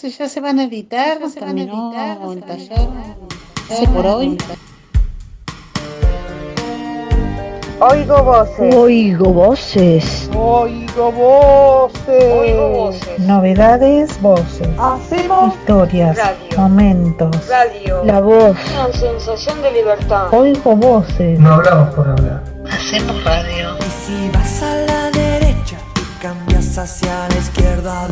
Si ya se van a editar, se terminó el taller. Sí, por hoy. Oigo voces. Oigo voces. Oigo voces. Oigo voces. Novedades, voces. Hacemos Historias, radio. momentos. radio. La voz. Una sensación de libertad. Oigo voces. No hablamos por hablar. Hacemos radio. Y si vas a la derecha y cambias hacia la izquierda.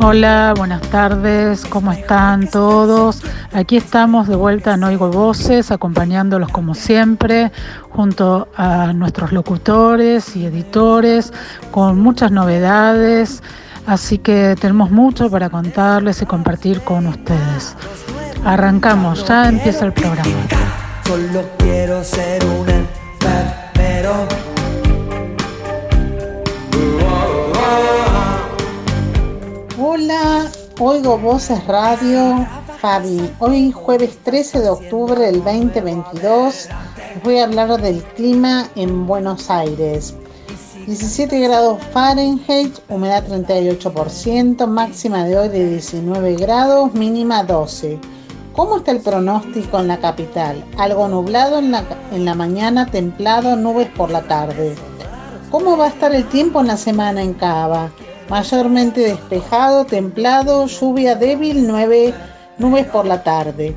Hola, buenas tardes, ¿cómo están todos? Aquí estamos de vuelta en Oigo Voces, acompañándolos como siempre, junto a nuestros locutores y editores, con muchas novedades, así que tenemos mucho para contarles y compartir con ustedes. Arrancamos, ya empieza el programa. Hola, Oigo Voces Radio, Fabi. Hoy jueves 13 de octubre del 2022 les voy a hablar del clima en Buenos Aires. 17 grados Fahrenheit, humedad 38%, máxima de hoy de 19 grados, mínima 12. ¿Cómo está el pronóstico en la capital? Algo nublado en la, en la mañana, templado, nubes por la tarde. ¿Cómo va a estar el tiempo en la semana en Cava? Mayormente despejado, templado, lluvia débil, nueve, nubes por la tarde.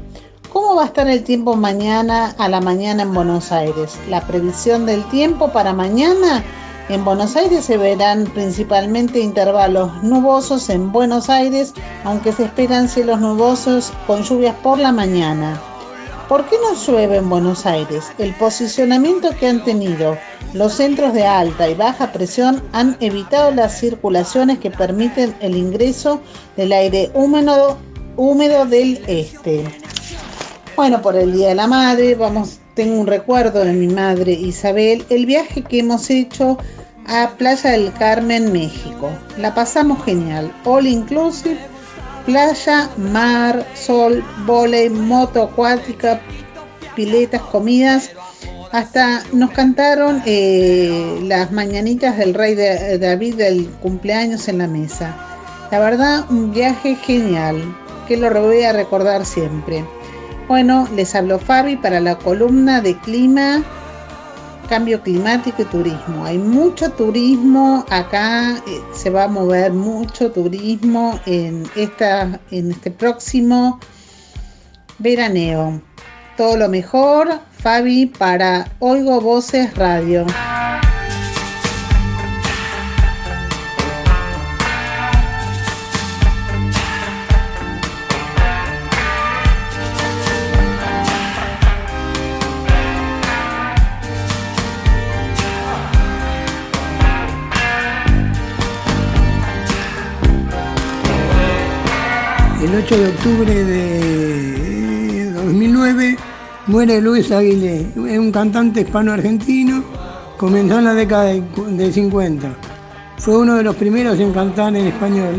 ¿Cómo va a estar el tiempo mañana a la mañana en Buenos Aires? La previsión del tiempo para mañana en Buenos Aires se verán principalmente intervalos nubosos en Buenos Aires, aunque se esperan cielos nubosos con lluvias por la mañana. ¿Por qué no llueve en Buenos Aires? El posicionamiento que han tenido los centros de alta y baja presión han evitado las circulaciones que permiten el ingreso del aire húmedo, húmedo del este. Bueno, por el Día de la Madre, vamos, tengo un recuerdo de mi madre Isabel, el viaje que hemos hecho a Playa del Carmen, México. La pasamos genial, all inclusive, playa, mar, sol, volei, moto acuática, piletas, comidas. Hasta nos cantaron eh, las mañanitas del rey de, David del cumpleaños en la mesa. La verdad, un viaje genial, que lo voy a recordar siempre. Bueno, les habló Fabi para la columna de clima, cambio climático y turismo. Hay mucho turismo acá, eh, se va a mover mucho turismo en, esta, en este próximo veraneo. Todo lo mejor, Fabi, para Oigo Voces Radio. El 8 de octubre de 2009 muere Luis Aguilé, es un cantante hispano-argentino, comenzó en la década de de 50. Fue uno de los primeros en cantar en español,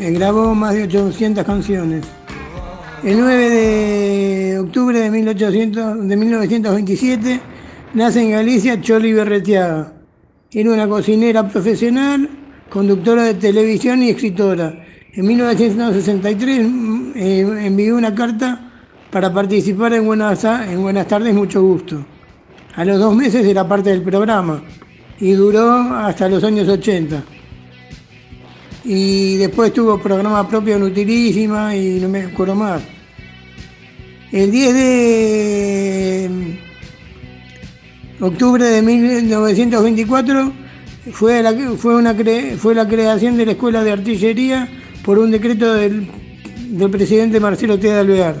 eh, grabó más de 800 canciones. El 9 de octubre de, 1800 de 1927 nace en Galicia Choli Berretiaga. Era una cocinera profesional, conductora de televisión y escritora. En 1963 mm, eh, envió una carta para participar en Buenas, en Buenas tardes, mucho gusto. A los dos meses era parte del programa y duró hasta los años 80. Y después tuvo programa propio en Utilísima y no me acuerdo más. El 10 de octubre de 1924 fue la, fue una cre- fue la creación de la Escuela de Artillería por un decreto del, presidente Marcelo T. de Alvear.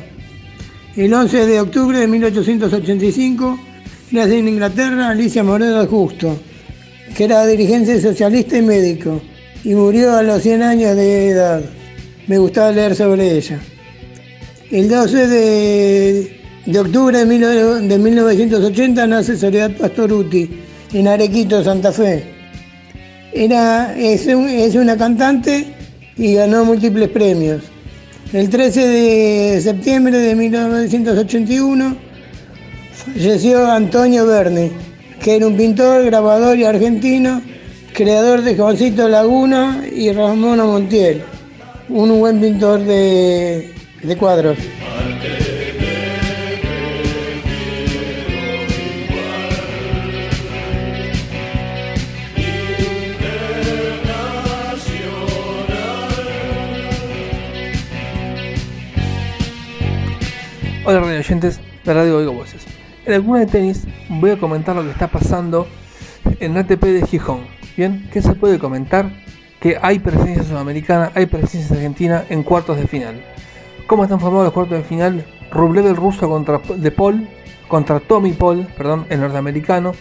El 11 de octubre de 1885 nace en Inglaterra Alicia Moreno Justo, que era dirigente socialista y médico, y murió a los 100 años de edad. Me gustaba leer sobre ella. El 12 de, octubre de, mil- de 1980 nace Soledad Pastoruti en Arequito, Santa Fe. Era, es, es una cantante y ganó múltiples premios. El 13 de septiembre de 1981 falleció Antonio Verne, que era un pintor, grabador y argentino creador de Juancito Laguna y Ramón Montiel, un buen pintor de, de cuadros. Hola radio oyentes de Radio Oigo Voces. En alguna de tenis voy a comentar lo que está pasando en ATP de Gijón. Bien, ¿qué se puede comentar? Que hay presencia sudamericana, hay presencia argentina en cuartos de final. ¿Cómo están formados los cuartos de final? Rublev el ruso contra De Paul, contra Tommy Paul, perdón, el norteamericano.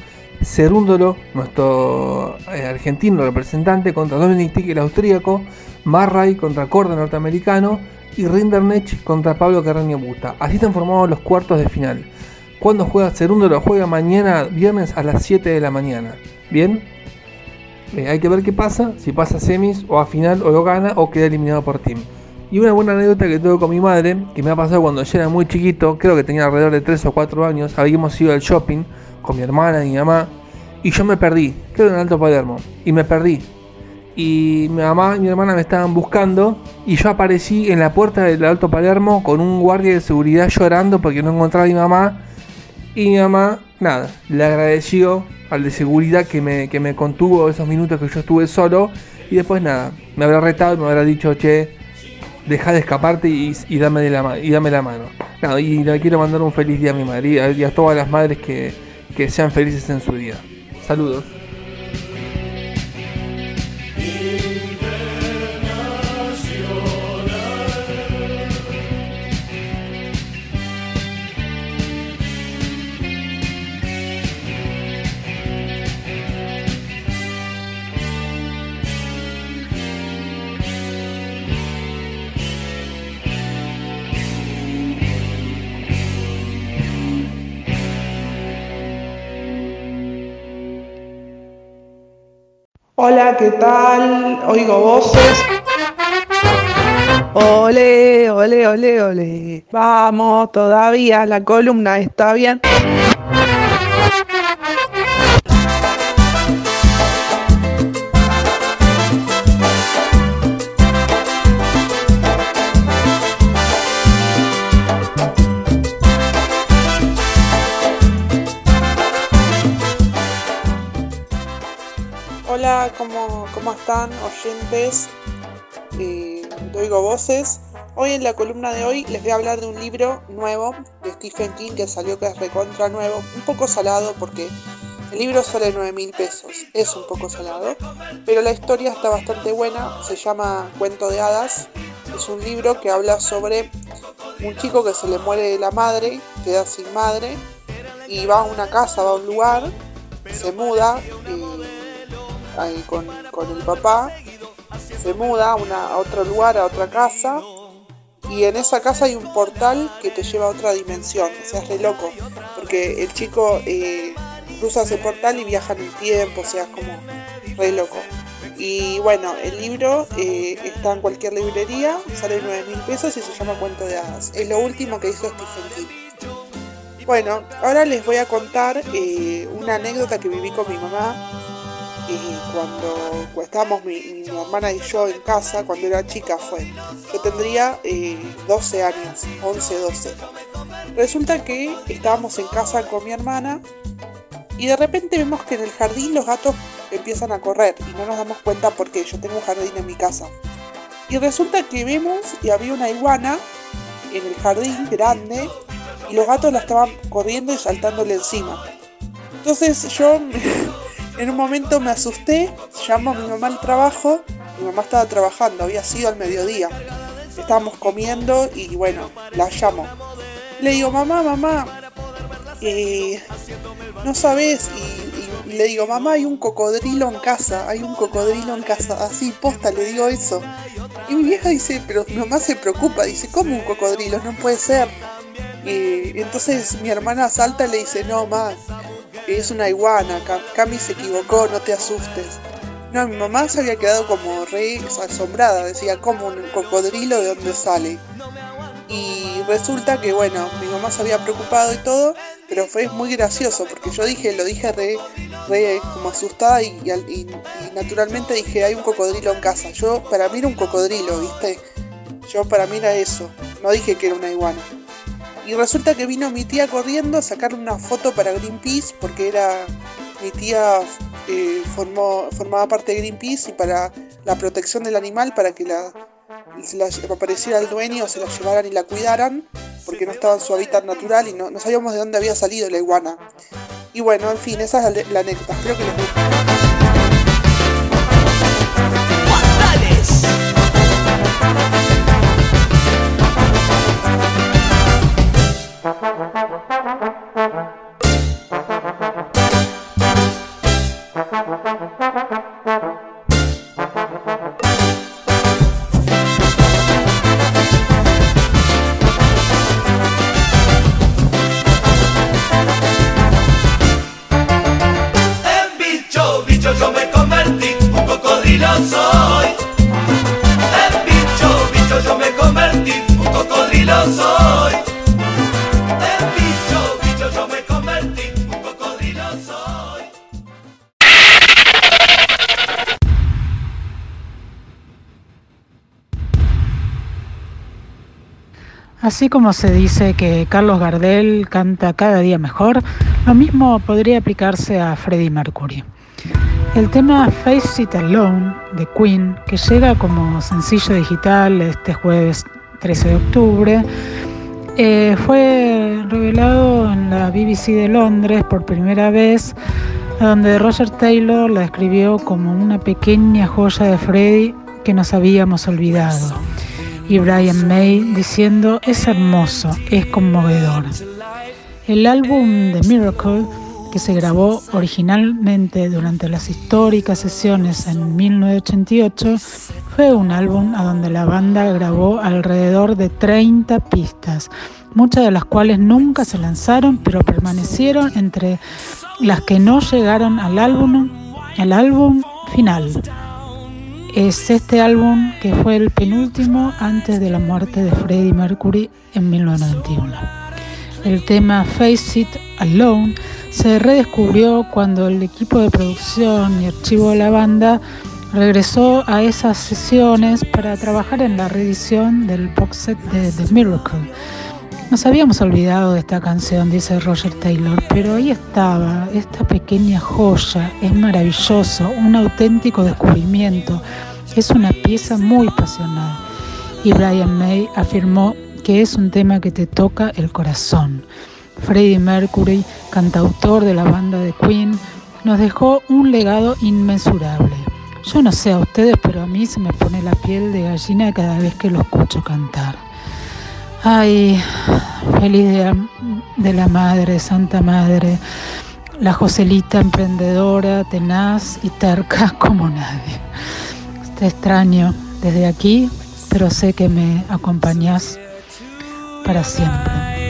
Cerúndolo, nuestro eh, argentino representante, contra Dominic el austríaco. Marray contra Corda, norteamericano y Rinderknecht contra Pablo Carreño Busta. Así están formados los cuartos de final. Cuando juega Cerundo lo juega mañana, viernes a las 7 de la mañana. ¿Bien? Eh, hay que ver qué pasa, si pasa a semis o a final o lo gana o queda eliminado por team. Y una buena anécdota que tuve con mi madre, que me ha pasado cuando yo era muy chiquito, creo que tenía alrededor de 3 o 4 años, habíamos ido al shopping con mi hermana y mi mamá, y yo me perdí, creo en Alto Palermo, y me perdí. Y mi mamá y mi hermana me estaban buscando y yo aparecí en la puerta del Alto Palermo con un guardia de seguridad llorando porque no encontraba a mi mamá. Y mi mamá, nada, le agradeció al de seguridad que me, que me contuvo esos minutos que yo estuve solo. Y después nada, me habrá retado y me habrá dicho, che, deja de escaparte y, dame, de la, y dame la mano. y le quiero mandar un feliz día a mi madre y a, todas las madres que, que sean felices en su día. Saludos. Hola, ¿qué tal? Oigo voces. Ole, ole, ole, ole. Vamos, todavía la columna está bien. ¿Cómo, cómo están oyentes? Eh, voces. Hoy en la columna de hoy les voy a hablar de un libro nuevo de Stephen King que salió que es recontra nuevo, un poco salado porque el libro sale 9 mil pesos, es un poco salado, pero la historia está bastante buena, se llama Cuento de Hadas, es un libro que habla sobre un chico que se le muere la madre, queda sin madre y va a una casa, va a un lugar, se muda. y ahí con, el papá, se muda a, una, otro lugar, a otra casa, y en esa casa hay un portal que te lleva a otra dimensión, o sea, es re loco, porque el chico eh, cruza ese portal y viaja en el tiempo, o sea, es como re loco. Y bueno, el libro eh, está en cualquier librería, sale 9 mil pesos y se llama Cuento de Hadas. Es lo último que hizo Stephen King. Bueno, ahora les voy a contar eh, una anécdota que viví con mi mamá cuando estábamos mi, hermana y yo en casa, cuando era chica fue. Yo tendría 12 eh, años, 11, 12. Resulta que estábamos en casa con mi hermana y de repente vemos que en el jardín los gatos empiezan a correr y no nos damos cuenta por qué. Yo tengo un jardín en mi casa. Y resulta que vemos y había una iguana en el jardín grande y los gatos la estaban corriendo y saltándole encima. Entonces yo En un momento me asusté, llamo a mi mamá al trabajo, mi mamá estaba trabajando, había sido al mediodía. Estábamos comiendo y bueno, la llamo. Le digo, mamá, mamá, eh, no sabes, y, le digo, mamá, hay un cocodrilo en casa, hay un cocodrilo en casa, así posta, le digo eso. Y mi vieja dice, pero mi mamá se preocupa, dice, ¿cómo un cocodrilo? No puede ser. Y entonces mi hermana salta y le dice, no, más es una iguana, Cami se equivocó, no te asustes. No, mi mamá se había quedado como re asombrada, decía, como un cocodrilo de dónde sale. Y resulta que, bueno, mi mamá se había preocupado y todo, pero fue muy gracioso, porque yo dije, lo dije re, re como asustada y- y naturalmente dije, hay un cocodrilo en casa. Yo, para mí era un cocodrilo, ¿viste? Yo para mí era eso. No dije que era una iguana. Y resulta que vino mi tía corriendo a sacarle una foto para Greenpeace porque era mi tía eh, formó, formaba parte de Greenpeace y para la protección del animal, para que la, apareciera el dueño, se la llevaran y la cuidaran, porque no estaba en su hábitat natural y no, no sabíamos de dónde había salido la iguana. Y bueno, en fin, esa es la, la anécdota. Espero que les guste. Soy. En bicho, bicho yo me convertí, un cocodrilo soy. En bicho, bicho yo me convertí, un cocodrilo. Así como se dice que Carlos Gardel canta cada día mejor, lo mismo podría aplicarse a Freddie Mercury. El tema Face It Alone de Queen, que llega como sencillo digital este jueves 13 de octubre, eh, fue revelado en la BBC de Londres por primera vez, donde Roger Taylor la describió como una pequeña joya de Freddie que nos habíamos olvidado y Brian May diciendo es hermoso, es conmovedor. El álbum The Miracle, que se grabó originalmente durante las históricas sesiones en 1988, fue un álbum a donde la banda grabó alrededor de 30 pistas, muchas de las cuales nunca se lanzaron, pero permanecieron entre las que no llegaron al álbum, al álbum final es este álbum que fue el penúltimo antes de la muerte de Freddie Mercury en 1991. El tema Face It Alone se redescubrió cuando el equipo de producción y archivo de la banda regresó a esas sesiones para trabajar en la reedición del box set de The Miracle. Nos habíamos olvidado de esta canción, dice Roger Taylor, pero ahí estaba, esta pequeña joya, es maravilloso, un auténtico descubrimiento, es una pieza muy pasional. Y Brian May afirmó que es un tema que te toca el corazón. Freddie Mercury, cantautor de la banda de Queen, nos dejó un legado inmensurable. Yo no sé a ustedes, pero a mí se me pone la piel de gallina cada vez que lo escucho cantar. Ay, feliz día de la Madre, Santa Madre, la Joselita emprendedora, tenaz y terca como nadie. Te extraño desde aquí, pero sé que me acompañás para siempre.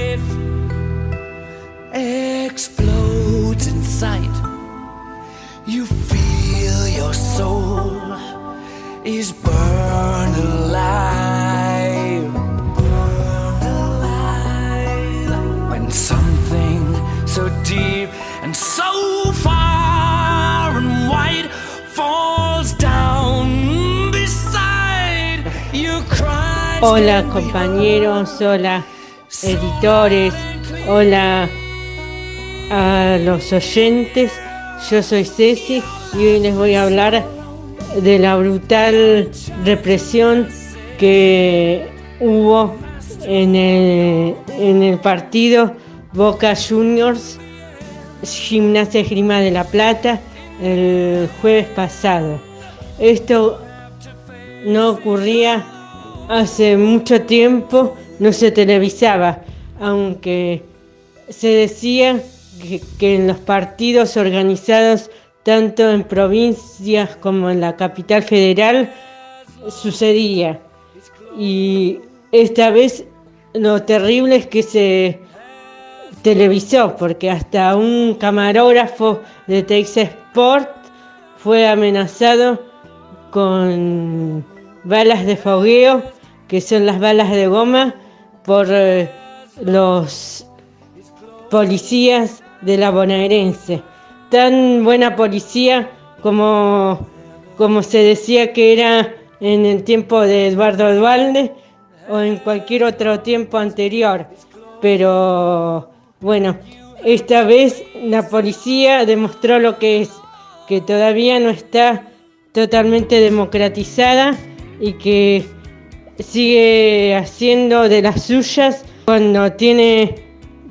Is burned alive. Burned alive. When something so deep and so far and wide falls down beside you. Hola compañeros, hola editores, hola a los oyentes. Yo soy Ceci y hoy les voy a hablar de la brutal represión que hubo en el, en el partido Boca Juniors Gimnasia Esgrima de la Plata el jueves pasado. Esto no ocurría hace mucho tiempo, no se televisaba, aunque se decía que, que en los partidos organizados tanto en provincias como en la capital federal sucedía. Y esta vez lo terrible es que se televisó, porque hasta un camarógrafo de Texas Sport fue amenazado con balas de fogueo, que son las balas de goma, por eh, los policías de la bonaerense, tan buena policía como, como se decía que era en el tiempo de Eduardo Dualde o en cualquier otro tiempo anterior. Pero bueno, esta vez la policía demostró lo que es, que todavía no está totalmente democratizada y que sigue haciendo de las suyas cuando tiene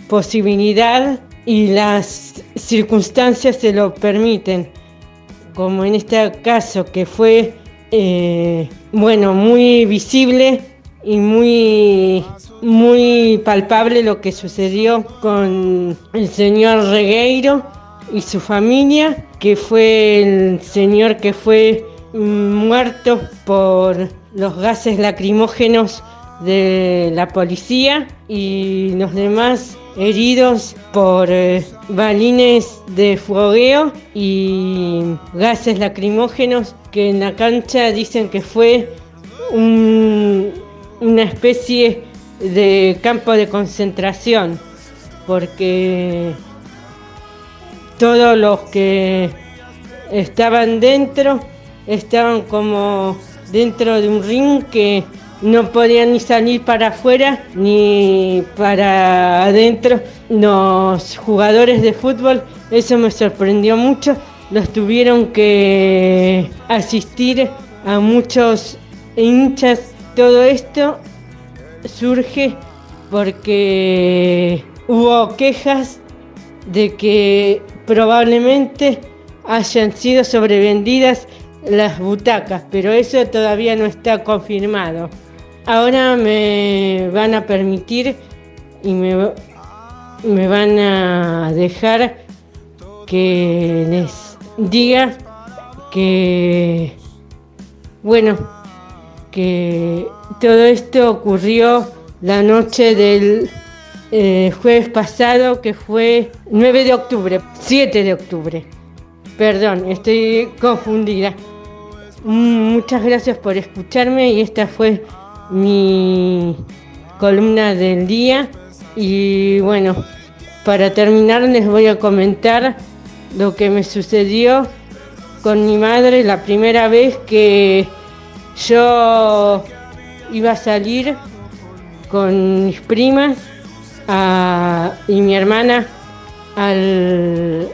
posibilidad y las circunstancias se lo permiten, como en este caso que fue, eh, bueno, muy visible y muy, muy palpable lo que sucedió con el señor Regueiro y su familia, que fue el señor que fue muerto por los gases lacrimógenos de la policía y los demás heridos por eh, balines de fogueo y gases lacrimógenos que en la cancha dicen que fue un- una especie de campo de concentración porque todos los que estaban dentro estaban como dentro de un ring que no podían ni salir para afuera ni para adentro. Los jugadores de fútbol, eso me sorprendió mucho, los tuvieron que asistir a muchos hinchas. Todo esto surge porque hubo quejas de que probablemente hayan sido sobrevendidas las butacas, pero eso todavía no está confirmado. Ahora me van a permitir y me, me van a dejar que les diga que, bueno, que todo esto ocurrió la noche del eh, jueves pasado, que fue 9 de octubre, 7 de octubre. Perdón, estoy confundida. Mm, Muchas gracias por escucharme y esta fue mi columna del día. Y bueno, para terminar les voy a comentar lo que me sucedió con mi madre la primera vez que yo iba a salir con mis primas y mi hermana al,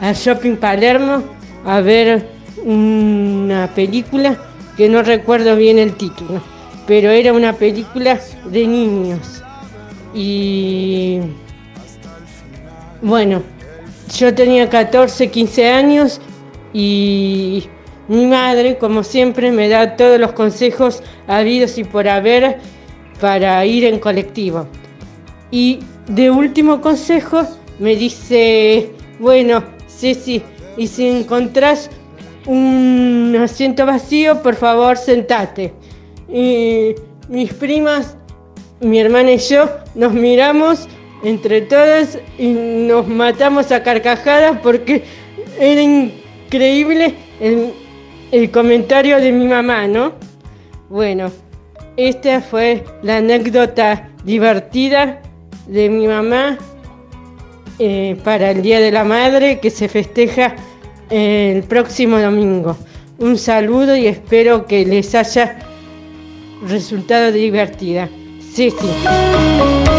al Shopping Palermo a ver una película que no recuerdo bien el título, pero era una película de niños. Y bueno, yo tenía 14, 15 años y mi madre, como siempre, me da todos los consejos habidos y por haber para ir en colectivo. Y de último consejo me dice, bueno, Ceci, y si encontrás un asiento vacío, por favor, sentate. Y mis primas, mi hermana y yo nos miramos entre todas y nos matamos a carcajadas porque era increíble el, comentario de mi mamá, ¿no? Bueno, esta fue la anécdota divertida de mi mamá eh, para el Día de la Madre que se festeja el próximo domingo. Un saludo y espero que les haya resultado divertida. Sí, sí.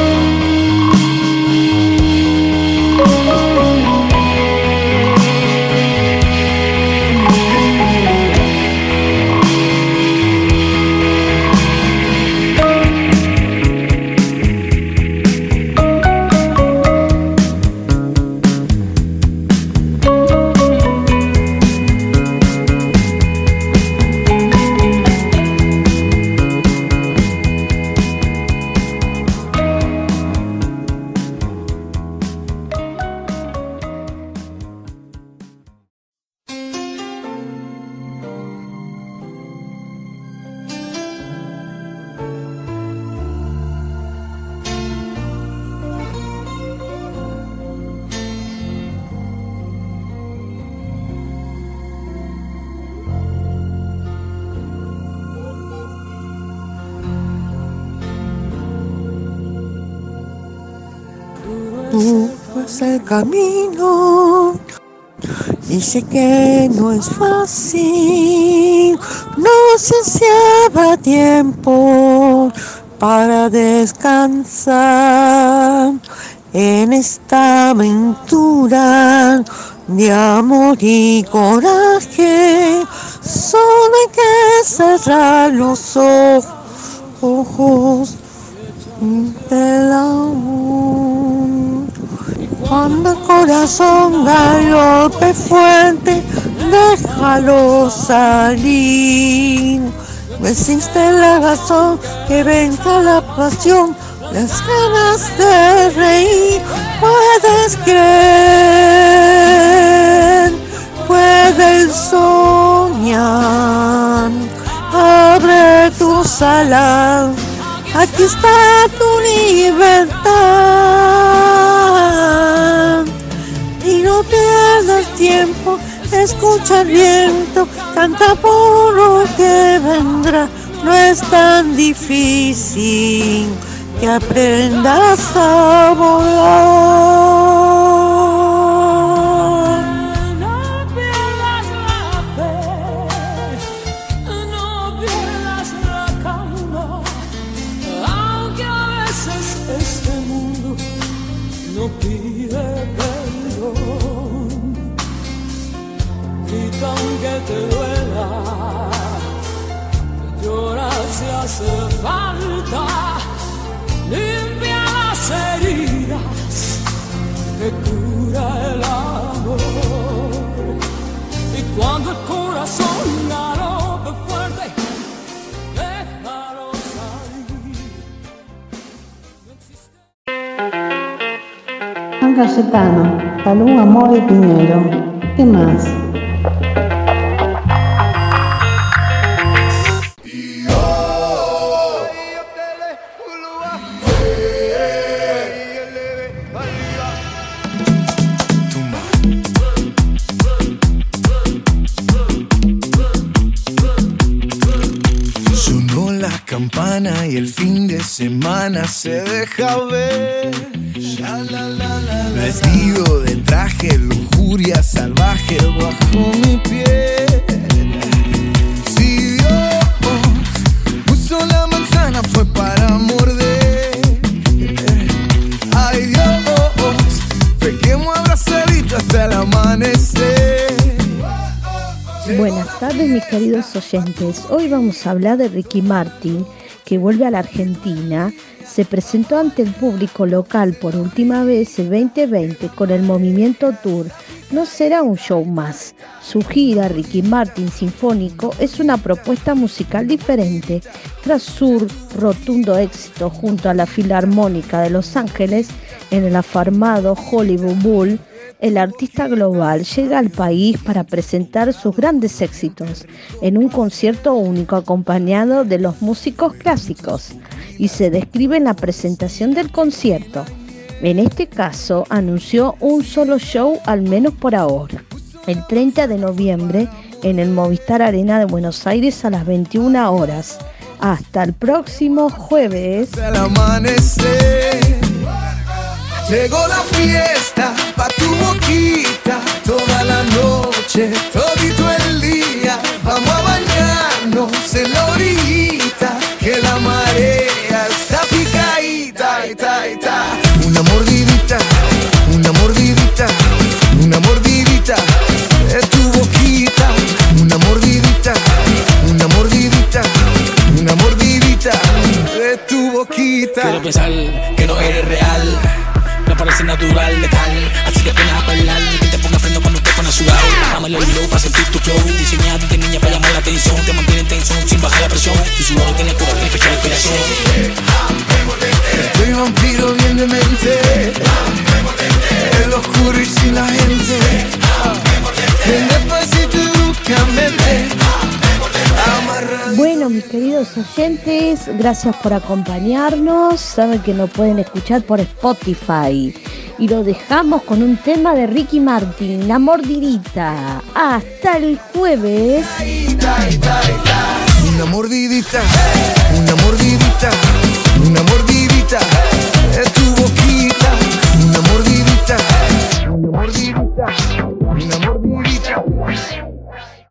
El camino Y sé que no es fácil, no se hacía tiempo para descansar en esta aventura de amor y coraje. Solo hay que cerrar los ojos del amor. Cuando el corazón galope fuerte, déjalo salir. No existe la razón que venga la pasión, las ganas de reír. Puedes creer, puedes soñar. Abre tus alas, aquí está tu libertad. Y no pierdas tiempo, escucha el viento, canta por lo que vendrá. No es tan difícil que aprendas a volar. San Cayetano, Salud, Amor y Dinero. ¿Qué más? Campana y el fin de semana se deja ver. Tardes mis queridos oyentes. Hoy vamos a hablar de Ricky Martin, que vuelve a la Argentina. Se presentó ante el público local por última vez el 2020 con el Movimiento Tour. No será un show más. Su gira Ricky Martin Sinfónico es una propuesta musical diferente. Tras su rotundo éxito junto a la Filarmónica de Los Ángeles en el afamado Hollywood Bowl, el artista global llega al país para presentar sus grandes éxitos en un concierto único acompañado de los músicos clásicos y se describe en la presentación del concierto. En este caso anunció un solo show al menos por ahora, el 30 de noviembre en el Movistar Arena de Buenos Aires a las 21 horas. Hasta el próximo jueves. Llegó la fiesta tu boquita toda la noche, todito el día. Vamos a bañarnos en la orillita, que la marea está picadita, ita, ita. Una mordidita, una mordidita, una mordidita de tu boquita. Una mordidita, una mordidita, una mordidita de tu boquita. Quiero pensar que no eres real. Parece natural, letal. Así que pones a bailar. Que te ponga freno cuando te pones sudado. Bájame el hilo para sentir tu flow. Diseñado de niña para llamar la atención. Te mantiene en tensión sin bajar la presión. Tu sudor tiene cura, tiene fecha de expiración. Estoy vampiro bien de mente En lo oscuro y sin la gente Ven despacito y búscame mis queridos oyentes, gracias por acompañarnos. Saben que nos pueden escuchar por Spotify. Y lo dejamos con un tema de Ricky Martin, La Mordidita. Hasta el jueves. Una mordidita, una mordidita, una mordidita